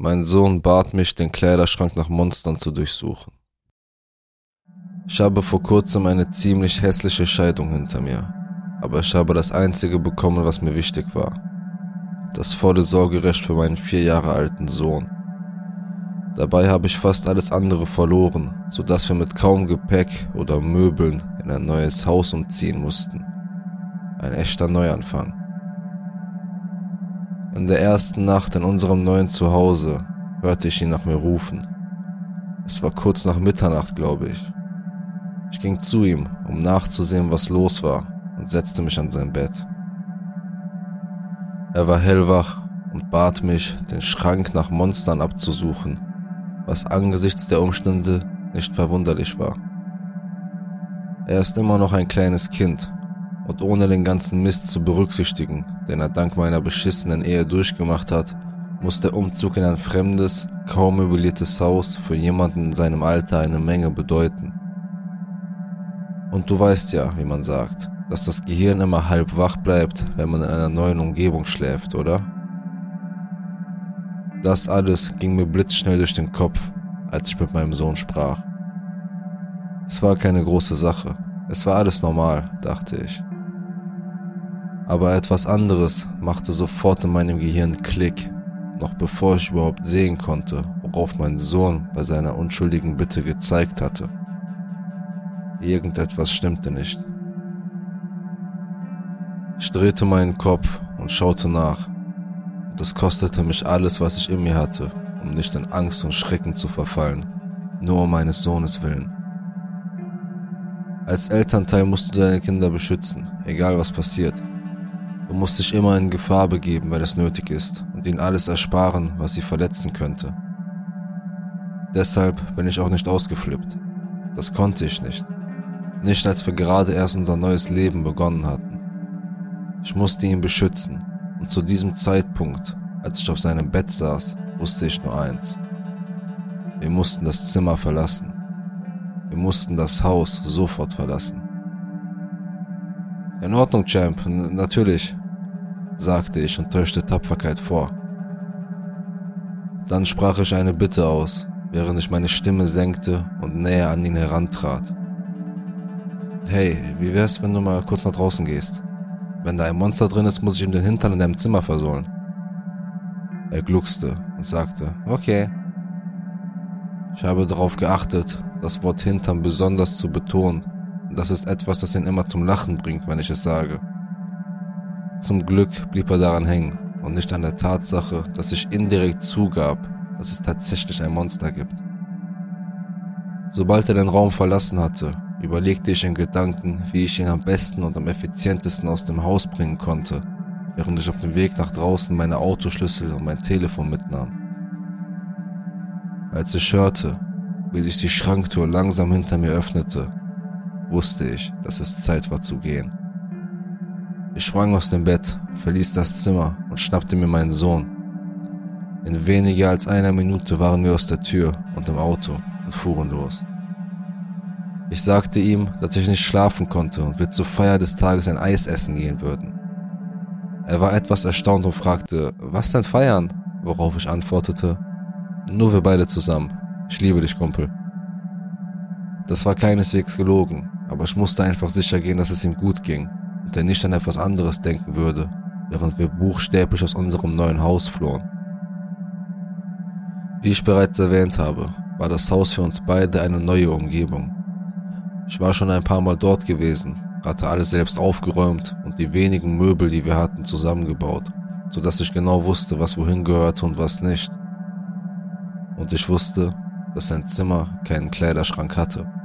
Mein Sohn bat mich, den Kleiderschrank nach Monstern zu durchsuchen. Ich habe vor kurzem eine ziemlich hässliche Scheidung hinter mir, aber ich habe das Einzige bekommen, was mir wichtig war. Das volle Sorgerecht für meinen vier Jahre alten Sohn. Dabei habe ich fast alles andere verloren, sodass wir mit kaum Gepäck oder Möbeln in ein neues Haus umziehen mussten. Ein echter Neuanfang. In der ersten Nacht in unserem neuen Zuhause hörte ich ihn nach mir rufen. Es war kurz nach Mitternacht, glaube ich. Ich ging zu ihm, um nachzusehen, was los war, und setzte mich an sein Bett. Er war hellwach und bat mich, den Schrank nach Monstern abzusuchen, was angesichts der Umstände nicht verwunderlich war. Er ist immer noch ein kleines Kind und ohne den ganzen Mist zu berücksichtigen, den er dank meiner beschissenen Ehe durchgemacht hat, muss der Umzug in ein fremdes, kaum möbliertes Haus für jemanden in seinem Alter eine Menge bedeuten. Und du weißt ja, wie man sagt, dass das Gehirn immer halb wach bleibt, wenn man in einer neuen Umgebung schläft, oder? Das alles ging mir blitzschnell durch den Kopf, als ich mit meinem Sohn sprach. Es war keine große Sache, es war alles normal, dachte ich. Aber etwas anderes machte sofort in meinem Gehirn Klick, noch bevor ich überhaupt sehen konnte, worauf mein Sohn bei seiner unschuldigen Bitte gezeigt hatte. Irgendetwas stimmte nicht. Ich drehte meinen Kopf und schaute nach. Und es kostete mich alles, was ich in mir hatte, um nicht in Angst und Schrecken zu verfallen, nur um meines Sohnes willen. Als Elternteil musst du deine Kinder beschützen, egal was passiert. Du musst dich immer in Gefahr begeben, wenn es nötig ist, und ihnen alles ersparen, was sie verletzen könnte. Deshalb bin ich auch nicht ausgeflippt. Das konnte ich nicht. Nicht als wir gerade erst unser neues Leben begonnen hatten. Ich musste ihn beschützen, und zu diesem Zeitpunkt, als ich auf seinem Bett saß, wusste ich nur eins. Wir mussten das Zimmer verlassen. Wir mussten das Haus sofort verlassen. In Ordnung, Champ, N natürlich, sagte ich und täuschte Tapferkeit vor. Dann sprach ich eine Bitte aus, während ich meine Stimme senkte und näher an ihn herantrat. Hey, wie wär's, wenn du mal kurz nach draußen gehst? Wenn da ein Monster drin ist, muss ich ihm den Hintern in deinem Zimmer versohlen. Er gluckste und sagte, okay. Ich habe darauf geachtet, das Wort Hintern besonders zu betonen das ist etwas, das ihn immer zum Lachen bringt, wenn ich es sage. Zum Glück blieb er daran hängen und nicht an der Tatsache, dass ich indirekt zugab, dass es tatsächlich ein Monster gibt. Sobald er den Raum verlassen hatte, überlegte ich in Gedanken, wie ich ihn am besten und am effizientesten aus dem Haus bringen konnte, während ich auf dem Weg nach draußen meine Autoschlüssel und mein Telefon mitnahm. Als ich hörte, wie sich die Schranktür langsam hinter mir öffnete wusste ich, dass es Zeit war zu gehen. Ich sprang aus dem Bett, verließ das Zimmer und schnappte mir meinen Sohn. In weniger als einer Minute waren wir aus der Tür und im Auto und fuhren los. Ich sagte ihm, dass ich nicht schlafen konnte und wir zur Feier des Tages ein Eis essen gehen würden. Er war etwas erstaunt und fragte, was denn feiern? Worauf ich antwortete, nur wir beide zusammen. Ich liebe dich, Kumpel. Das war keineswegs gelogen aber ich musste einfach sicher gehen, dass es ihm gut ging und er nicht an etwas anderes denken würde, während wir buchstäblich aus unserem neuen Haus flohen. Wie ich bereits erwähnt habe, war das Haus für uns beide eine neue Umgebung. Ich war schon ein paar Mal dort gewesen, hatte alles selbst aufgeräumt und die wenigen Möbel, die wir hatten, zusammengebaut, so dass ich genau wusste, was wohin gehörte und was nicht. Und ich wusste, dass sein Zimmer keinen Kleiderschrank hatte.